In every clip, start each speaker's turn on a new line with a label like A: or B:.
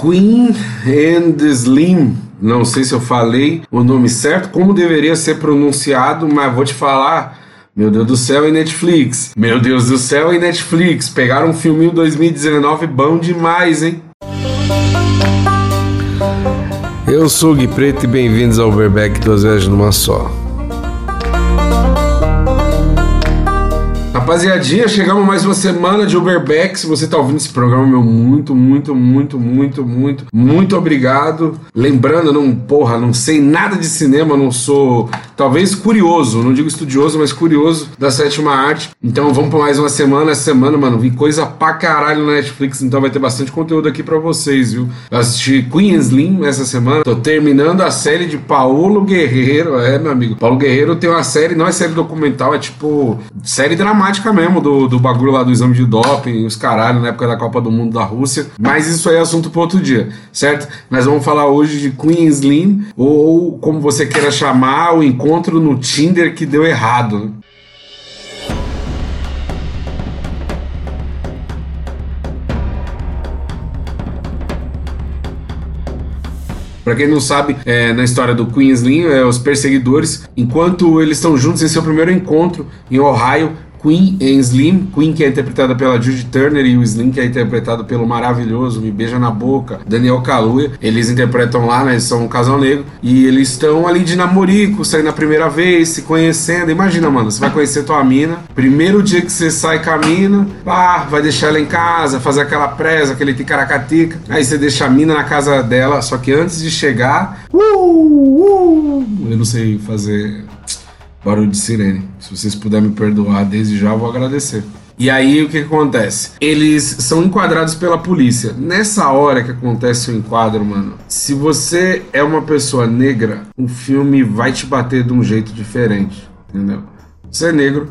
A: Queen and Slim. Não sei se eu falei o nome certo, como deveria ser pronunciado, mas vou te falar. Meu Deus do céu, e Netflix. Meu Deus do céu, e Netflix. Pegaram um filminho 2019 bom demais, hein? Eu sou o Gui Preto e bem-vindos ao Overback duas vezes numa só. Rapaziadinha, chegamos mais uma semana de Uberback. Se você tá ouvindo esse programa, meu, muito, muito, muito, muito, muito, muito obrigado. Lembrando, não, porra, não sei nada de cinema, não sou, talvez curioso, não digo estudioso, mas curioso da sétima arte. Então vamos para mais uma semana. Essa semana, mano, vi coisa pra caralho na Netflix, então vai ter bastante conteúdo aqui para vocês, viu? Eu assisti Queen Slim essa semana, tô terminando a série de Paulo Guerreiro. É, meu amigo, Paulo Guerreiro tem uma série, não é série documental, é tipo série dramática dramática mesmo do, do bagulho lá do exame de doping, os caralho, na época da Copa do Mundo da Rússia. Mas isso aí é assunto para outro dia, certo? Nós vamos falar hoje de Queen Slim, ou como você queira chamar, o encontro no Tinder que deu errado. Para quem não sabe, é, na história do Queen Slim, é, os perseguidores, enquanto eles estão juntos em seu primeiro encontro em Ohio, Queen em Slim, Queen que é interpretada pela Judy Turner e o Slim que é interpretado pelo maravilhoso Me Beija na Boca, Daniel Kaluuya. Eles interpretam lá, né? Eles são um casal negro e eles estão ali de namorico, saindo a primeira vez, se conhecendo. Imagina, mano, você vai conhecer tua mina, primeiro dia que você sai com a mina, pá, vai deixar ela em casa, fazer aquela presa, aquele ticaracatica. Aí você deixa a mina na casa dela, só que antes de chegar, uh, uh, eu não sei fazer barulho de sirene. Se vocês puderem me perdoar desde já, eu vou agradecer. E aí o que, acontece? Eles são enquadrados pela polícia. Nessa hora que acontece o enquadro, mano, se você é uma pessoa negra, o filme vai te bater de um jeito diferente, entendeu? Você é negro,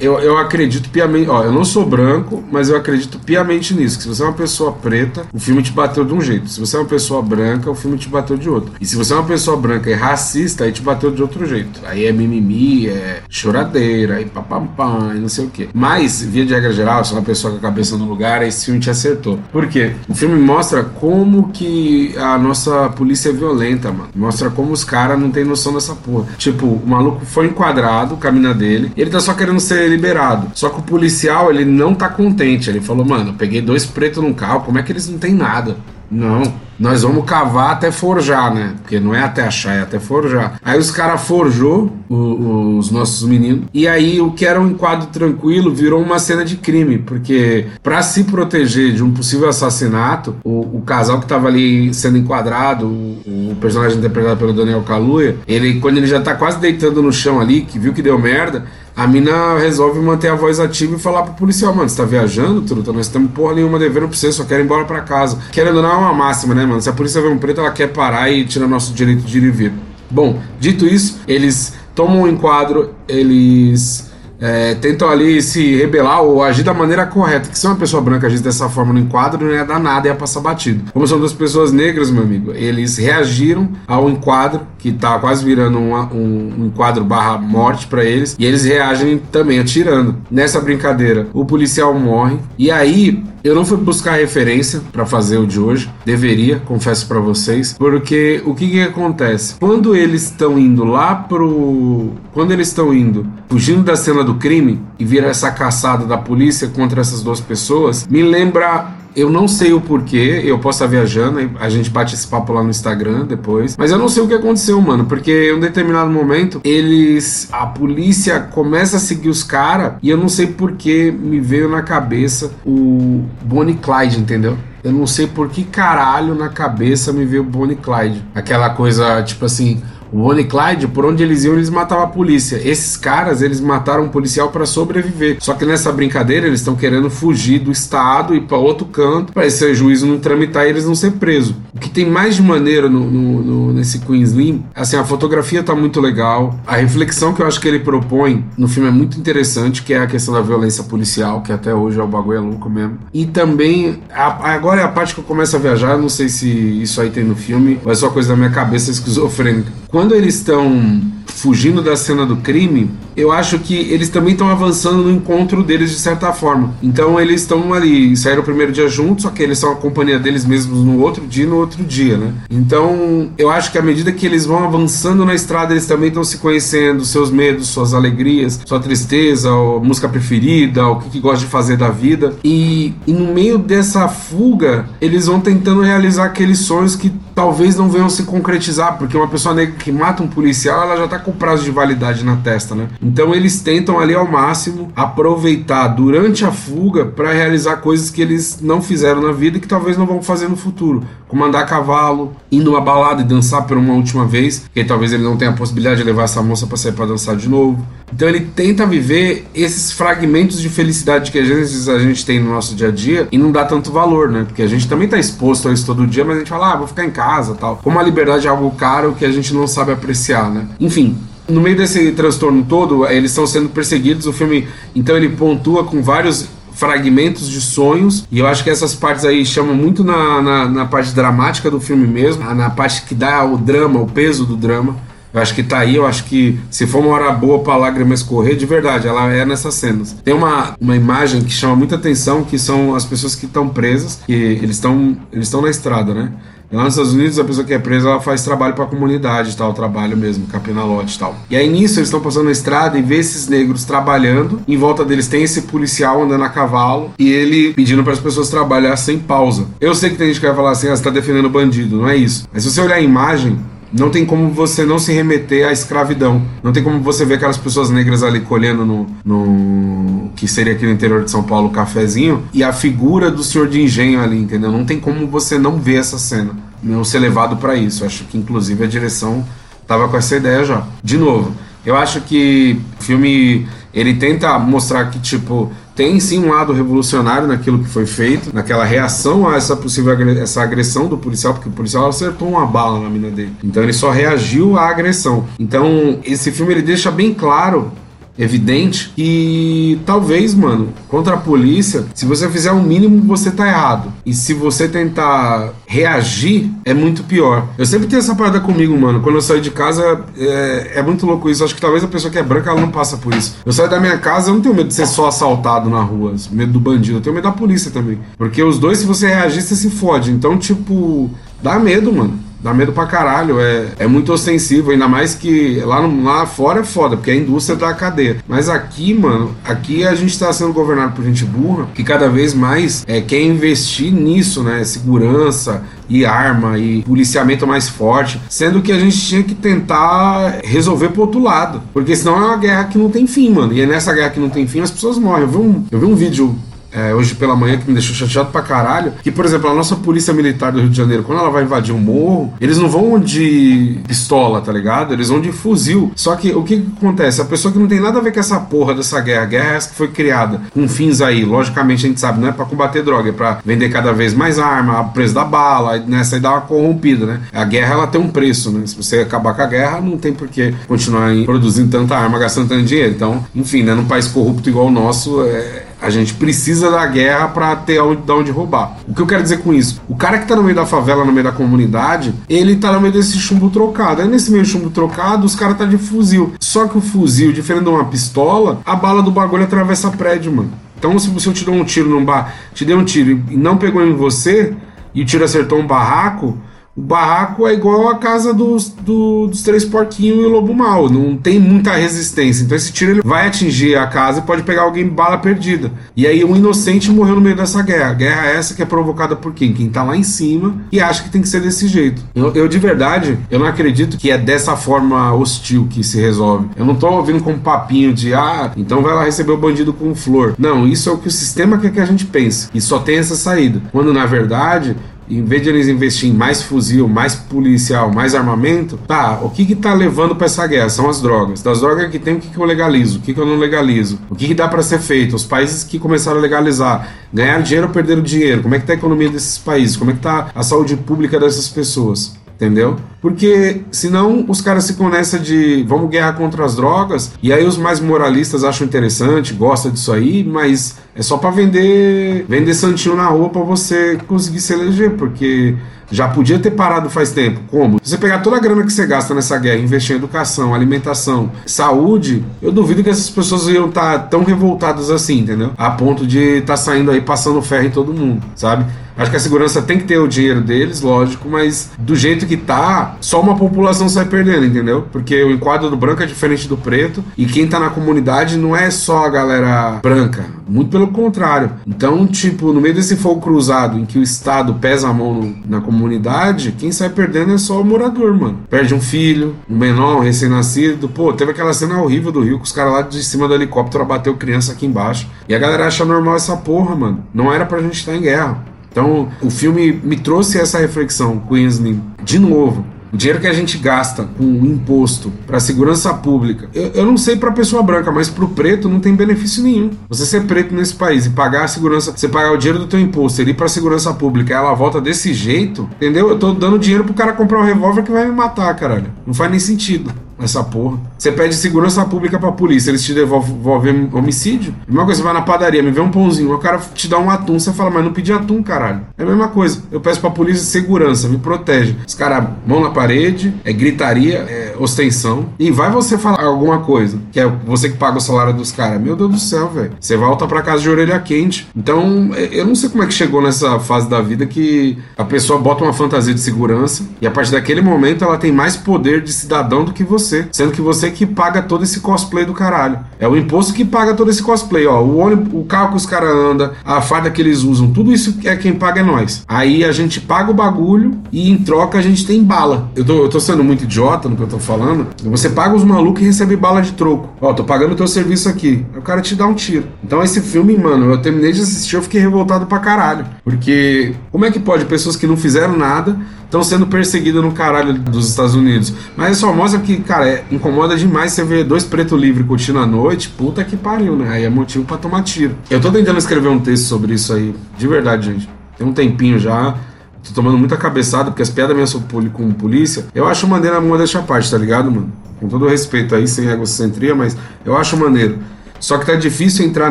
A: eu, eu acredito piamente. Ó, eu não sou branco, mas eu acredito piamente nisso. Que se você é uma pessoa preta, o filme te bateu de um jeito. Se você é uma pessoa branca, o filme te bateu de outro. E se você é uma pessoa branca e racista, aí te bateu de outro jeito. Aí é mimimi, é choradeira, aí papapá, e não sei o que. Mas, via de regra geral, se é uma pessoa com a cabeça no lugar, esse filme te acertou. Por quê? O filme mostra como que a nossa polícia é violenta, mano. Mostra como os caras não tem noção dessa porra. Tipo, o maluco foi enquadrado, caminha dele, ele tá só querendo ser ser liberado. Só que o policial, ele não tá contente. Ele falou, mano, peguei dois pretos num carro, como é que eles não têm nada? Não, nós vamos cavar até forjar, né? Porque não é até achar, é até forjar. Aí os caras forjou o, os nossos meninos. E aí o que era um enquadro tranquilo virou uma cena de crime. Porque para se proteger de um possível assassinato, o, o casal que tava ali sendo enquadrado, o, o, personagem interpretado pelo Daniel Kaluuya, ele, quando ele já tá quase deitando no chão ali, que viu que deu merda, a mina resolve manter a voz ativa e falar pro policial, mano, você tá viajando, truta? Nós temos porra nenhuma devendo pra você, só quero ir embora pra casa. Querendo não, é uma máxima, né, mano? Se a polícia vê um preto, ela quer parar e tirar nosso direito de ir e vir. Bom, dito isso, eles tomam um enquadro, eles é, tentam ali se rebelar ou agir da maneira correta. Que se uma pessoa branca agisse dessa forma no enquadro, não ia dar nada, ia passar batido. Como são duas pessoas negras, meu amigo, eles reagiram ao enquadro, que tá quase virando um, um, um enquadro barra morte para eles, e eles reagem também atirando. Nessa brincadeira, o policial morre, e aí eu não fui buscar referência para fazer o de hoje, deveria, confesso para vocês, porque o que, que acontece? Quando eles estão indo lá pro. Quando eles estão indo, fugindo da cena do crime e vira essa caçada da polícia contra essas duas pessoas, me lembra eu não sei o porquê, eu posso estar viajando, a gente bate esse papo lá no Instagram depois. Mas eu não sei o que aconteceu, mano, porque em um determinado momento eles. A polícia começa a seguir os caras e eu não sei porquê me veio na cabeça o Bonnie Clyde, entendeu? Eu não sei por que caralho na cabeça me veio Bonnie Clyde. Aquela coisa, tipo assim, o Bonnie Clyde, por onde eles iam, eles matavam a polícia. Esses caras, eles mataram um policial para sobreviver. Só que nessa brincadeira, eles estão querendo fugir do estado e para outro canto, para esse juízo não tramitar e eles não ser presos. O que tem mais de maneira no, no, no, nesse Queen Slim, assim, a fotografia tá muito legal. A reflexão que eu acho que ele propõe no filme é muito interessante, que é a questão da violência policial, que até hoje é o bagulho é louco mesmo. E também, a, agora é a parte que eu começo a viajar, não sei se isso aí tem no filme, ou é só coisa da minha cabeça esquizofrênica quando eles estão fugindo da cena do crime, eu acho que eles também estão avançando no encontro deles de certa forma. Então eles estão ali, saíram o primeiro dia juntos, só que eles são a companhia deles mesmos no outro dia e no outro dia, né? Então eu acho que à medida que eles vão avançando na estrada, eles também estão se conhecendo, seus medos, suas alegrias, sua tristeza, a música preferida, o que, que gosta de fazer da vida. E, e no meio dessa fuga, eles vão tentando realizar aqueles sonhos que talvez não venham se concretizar, porque uma pessoa negra que mata um policial, ela já tá com prazo de validade na testa, né? Então eles tentam ali ao máximo aproveitar durante a fuga para realizar coisas que eles não fizeram na vida e que talvez não vão fazer no futuro, como andar a cavalo, ir numa balada e dançar por uma última vez, que talvez ele não tenha a possibilidade de levar essa moça para sair para dançar de novo. Então ele tenta viver esses fragmentos de felicidade que às vezes a gente tem no nosso dia a dia e não dá tanto valor, né? Porque a gente também tá exposto a isso todo dia, mas a gente fala, ah, vou ficar em casa tal. Como a liberdade é algo caro que a gente não sabe apreciar, né? Enfim, no meio desse transtorno todo, eles estão sendo perseguidos. O filme, então, ele pontua com vários fragmentos de sonhos e eu acho que essas partes aí chamam muito na, na, na parte dramática do filme mesmo, na parte que dá o drama, o peso do drama. Eu acho que tá aí, eu acho que se for uma hora boa pra lágrima escorrer, de verdade, ela é nessas cenas. Tem uma, uma imagem que chama muita atenção, que são as pessoas que estão presas, que eles estão eles estão na estrada, né? Lá nos Estados Unidos, a pessoa que é presa, ela faz trabalho para a comunidade, tal, trabalho mesmo, capinalote e tal. E aí nisso eles estão passando na estrada e vê esses negros trabalhando. Em volta deles tem esse policial andando a cavalo e ele pedindo para as pessoas trabalhar sem pausa. Eu sei que tem gente que vai falar assim, ah, você tá defendendo bandido, não é isso. Mas se você olhar a imagem, não tem como você não se remeter à escravidão. Não tem como você ver aquelas pessoas negras ali colhendo no, no que seria aqui no interior de São Paulo, cafezinho, e a figura do senhor de engenho ali, entendeu? Não tem como você não ver essa cena, não ser levado para isso. acho que inclusive a direção tava com essa ideia já. De novo, eu acho que o filme ele tenta mostrar que tipo tem sim um lado revolucionário naquilo que foi feito, naquela reação a essa possível essa agressão do policial, porque o policial acertou uma bala na mina dele. Então ele só reagiu à agressão. Então esse filme ele deixa bem claro evidente que talvez, mano, contra a polícia, se você fizer o mínimo, você tá errado. E se você tentar reagir, é muito pior. Eu sempre tenho essa parada comigo, mano. Quando eu saio de casa, é, é muito louco isso. Acho que talvez a pessoa que é branca, ela não passa por isso. Eu saio da minha casa, eu não tenho medo de ser só assaltado na rua, medo do bandido. Eu tenho medo da polícia também. Porque os dois, se você reagir, você se fode. Então, tipo, dá medo, mano. Dá medo pra caralho, é, é muito ostensivo, ainda mais que lá, no, lá fora é foda, porque a indústria da cadeia. Mas aqui, mano, aqui a gente tá sendo governado por gente burra que cada vez mais é, quer investir nisso, né? Segurança e arma e policiamento mais forte, sendo que a gente tinha que tentar resolver pro outro lado, porque senão é uma guerra que não tem fim, mano. E é nessa guerra que não tem fim as pessoas morrem. Eu vi um, eu vi um vídeo é, hoje pela manhã que me deixou chateado pra caralho. Que, por exemplo, a nossa polícia militar do Rio de Janeiro, quando ela vai invadir um morro, eles não vão de pistola, tá ligado? Eles vão de fuzil. Só que o que, que acontece? A pessoa que não tem nada a ver com essa porra dessa guerra, a guerra é essa que foi criada com fins aí, logicamente a gente sabe, não é pra combater droga, é pra vender cada vez mais arma, o preço da bala, nessa aí dá uma corrompida, né? A guerra ela tem um preço, né? Se você acabar com a guerra, não tem por que continuar produzindo tanta arma, gastando tanto dinheiro. Então, enfim, né? Num país corrupto igual o nosso, é, a gente precisa da guerra para ter onde, de onde roubar. O que eu quero dizer com isso? O cara que tá no meio da favela, no meio da comunidade, ele tá no meio desse chumbo trocado. Aí nesse meio chumbo trocado, os caras tá de fuzil. Só que o fuzil, diferente de uma pistola, a bala do bagulho atravessa prédio, mano. Então, se você te deu um tiro num bar, te deu um tiro e não pegou em você, e o tiro acertou um barraco, o barraco é igual a casa dos, do, dos três porquinhos e o lobo mal. Não tem muita resistência. Então esse tiro ele vai atingir a casa e pode pegar alguém bala perdida. E aí um inocente morreu no meio dessa guerra. Guerra essa que é provocada por quem? Quem tá lá em cima e acha que tem que ser desse jeito. Eu, eu de verdade, eu não acredito que é dessa forma hostil que se resolve. Eu não tô ouvindo com papinho de ah, então vai lá receber o bandido com flor. Não, isso é o que o sistema quer que a gente pense. E só tem essa saída. Quando na verdade em vez de eles investirem em mais fuzil, mais policial, mais armamento, tá, o que que tá levando para essa guerra? São as drogas. Das drogas que tem, o que que eu legalizo? O que que eu não legalizo? O que que dá para ser feito? Os países que começaram a legalizar, ganharam dinheiro ou perderam dinheiro? Como é que tá a economia desses países? Como é que tá a saúde pública dessas pessoas? Entendeu? Porque senão os caras ficam nessa de vamos guerra contra as drogas, e aí os mais moralistas acham interessante, gostam disso aí, mas é só para vender vender santinho na rua pra você conseguir se eleger, porque já podia ter parado faz tempo. Como? Se você pegar toda a grana que você gasta nessa guerra, investir em educação, alimentação, saúde, eu duvido que essas pessoas iam estar tá tão revoltadas assim, entendeu? A ponto de estar tá saindo aí passando ferro em todo mundo, sabe? Acho que a segurança tem que ter o dinheiro deles, lógico, mas do jeito que tá, só uma população sai perdendo, entendeu? Porque o enquadro do branco é diferente do preto e quem tá na comunidade não é só a galera branca, muito pelo contrário. Então, tipo, no meio desse fogo cruzado em que o Estado pesa a mão no, na comunidade, quem sai perdendo é só o morador, mano. Perde um filho, um menor, um recém-nascido. Pô, teve aquela cena horrível do Rio que os caras lá de cima do helicóptero abateu criança aqui embaixo. E a galera acha normal essa porra, mano. Não era pra gente estar em guerra. Então, o filme me trouxe essa reflexão, Queensland, de novo. O dinheiro que a gente gasta com imposto para segurança pública, eu, eu não sei para pessoa branca, mas para o preto não tem benefício nenhum. Você ser preto nesse país e pagar a segurança, você pagar o dinheiro do teu imposto, ele ir para segurança pública, ela volta desse jeito, entendeu? Eu tô dando dinheiro pro cara comprar um revólver que vai me matar, caralho. Não faz nem sentido essa porra. Você pede segurança pública pra polícia, eles te devolvem homicídio. A mesma coisa, você vai na padaria, me vê um pãozinho, o cara te dá um atum, você fala, mas não pedi atum, caralho. É a mesma coisa. Eu peço pra polícia segurança, me protege. Os caras, mão na parede, é gritaria, é ostensão. E vai você falar alguma coisa, que é você que paga o salário dos caras. Meu Deus do céu, velho. Você volta pra casa de orelha quente. Então, é, eu não sei como é que chegou nessa fase da vida que a pessoa bota uma fantasia de segurança e a partir daquele momento ela tem mais poder de cidadão do que você você, sendo que você que paga todo esse cosplay do caralho. É o imposto que paga todo esse cosplay, ó. O ônibus, o carro que os caras andam, a farda que eles usam, tudo isso é quem paga é nós. Aí a gente paga o bagulho e em troca a gente tem bala. Eu tô, eu tô sendo muito idiota no que eu tô falando. Você paga os malucos e recebe bala de troco. Ó, tô pagando o teu serviço aqui. Aí o cara te dá um tiro. Então esse filme, mano, eu terminei de assistir, eu fiquei revoltado pra caralho. Porque como é que pode pessoas que não fizeram nada estão sendo perseguidas no caralho dos Estados Unidos? Mas só mostra que, cara, é, incomoda demais você ver dois pretos livres curtindo a noite. Puta que pariu, né? Aí é motivo para tomar tiro. Eu tô tentando escrever um texto sobre isso aí. De verdade, gente. Tem um tempinho já. Tô tomando muita cabeçada, porque as piadas minhas com polícia, eu acho maneira uma dessa parte, tá ligado, mano? Com todo respeito aí, sem egocentria, mas eu acho maneiro. Só que tá difícil entrar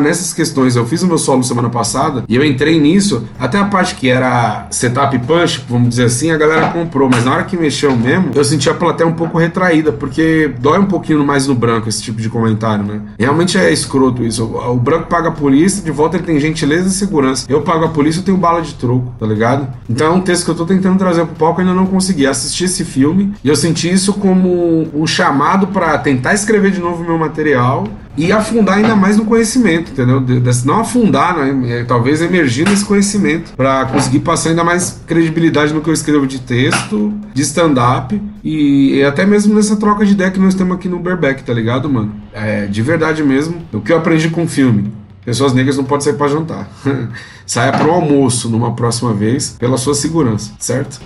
A: nessas questões. Eu fiz o meu solo semana passada e eu entrei nisso, até a parte que era setup punch, vamos dizer assim, a galera comprou, mas na hora que mexeu mesmo, eu senti a plateia um pouco retraída, porque dói um pouquinho mais no branco esse tipo de comentário, né? Realmente é escroto isso. O, branco paga a polícia, de volta ele tem gentileza e segurança. Eu pago a polícia, eu tenho bala de troco, tá ligado? Então é um texto que eu tô tentando trazer pro palco e ainda não consegui. Assistir esse filme e eu senti isso como um chamado para tentar escrever de novo meu material e afundar ainda mais no conhecimento, entendeu? Não afundar, né? É, talvez emergir nesse conhecimento para conseguir passar ainda mais credibilidade no que eu escrevo de texto, de stand-up e, e, até mesmo nessa troca de ideia que nós temos aqui no Berbeck, tá ligado, mano? É, de verdade mesmo, o que eu aprendi com o filme. Pessoas negras não podem sair para jantar. Saia para o almoço numa próxima vez pela sua segurança, certo?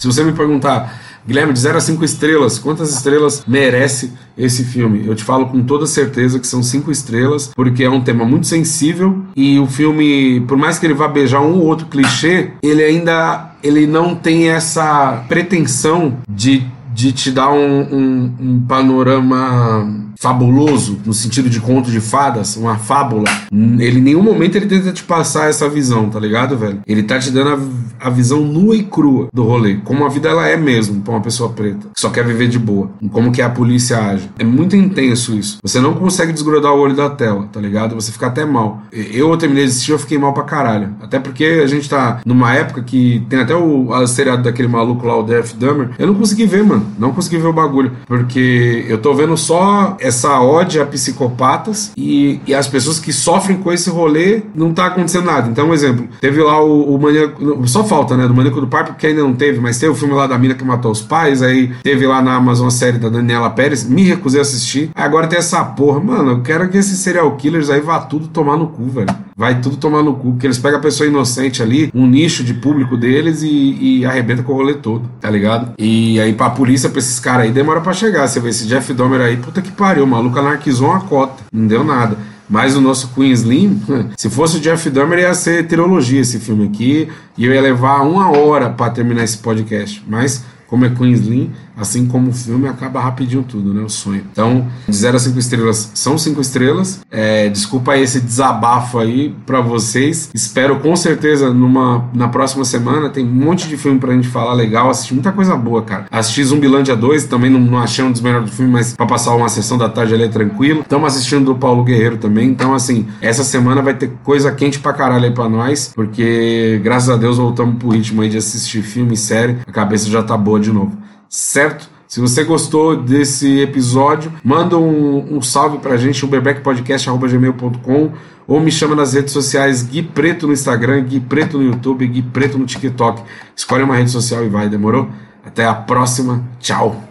A: Se você me perguntar, Guilherme, de 0 a 5 estrelas, quantas estrelas merece esse filme? Eu te falo com toda certeza que são 5 estrelas, porque é um tema muito sensível e o filme, por mais que ele vá beijar um ou outro clichê, ele ainda ele não tem essa pretensão de, de te dar um, um, um panorama fabuloso, no sentido de conto de fadas, uma fábula, ele em nenhum momento ele tenta te passar essa visão, tá ligado, velho? Ele tá te dando a, a visão nua e crua do rolê, como a vida ela é mesmo pra uma pessoa preta, que só quer viver de boa, como que a polícia age. É muito intenso isso. Você não consegue desgrudar o olho da tela, tá ligado? Você fica até mal. Eu, eu terminei de assistir, eu fiquei mal pra caralho. Até porque a gente tá numa época que tem até o seriado daquele maluco lá, o Death Dummer. Eu não consegui ver, mano. Não consegui ver o bagulho. Porque eu tô vendo só essa ode a psicopatas e, e as pessoas que sofrem com esse rolê não tá acontecendo nada. Então, um exemplo, teve lá o, o maníaco, só falta, né, do maníaco do pai, porque ainda não teve, mas teve o filme lá da mina que matou os pais, aí teve lá na Amazon a série da Daniela Pérez, me recusei a assistir. Agora tem essa porra, mano, eu quero que esses serial killers aí vá tudo tomar no cu, velho. Vai tudo tomar no cu, porque eles pegam a pessoa inocente ali, um nicho de público deles e, e arrebenta com o rolê todo, tá ligado? E aí pra polícia, pra esses caras aí, demora pra chegar. Você vê esse Jeff Dahmer aí, puta que pariu, o maluco anarquizou uma cota, não deu nada. Mas o nosso Queen Slim, se fosse o Jeff Dahmer, ia ser trilogia esse filme aqui. E eu ia levar uma hora para terminar esse podcast. Mas como é Queen Slim, assim como o filme, acaba rapidinho tudo, né? O sonho. Então, de 0 a 5 estrelas são 5 estrelas. É, desculpa esse desabafo aí para vocês. Espero com certeza numa, na próxima semana. Tem um monte de filme pra gente falar legal. Assisti muita coisa boa, cara. Assisti Zumbilândia 2, também não, não achei um dos melhores do filme, mas pra passar uma sessão da tarde ali é tranquilo. Estamos assistindo do Paulo Guerreiro também. Então, assim, essa semana vai ter coisa quente pra caralho aí pra nós, porque graças a Deus voltamos pro ritmo aí de assistir filme e série. A cabeça já tá boa de novo certo? Se você gostou desse episódio, manda um, um salve pra gente, bebeckpodcast.gmail.com ou me chama nas redes sociais Gui Preto no Instagram, Gui Preto no YouTube, Gui Preto no TikTok. Escolhe uma rede social e vai, demorou? Até a próxima, tchau!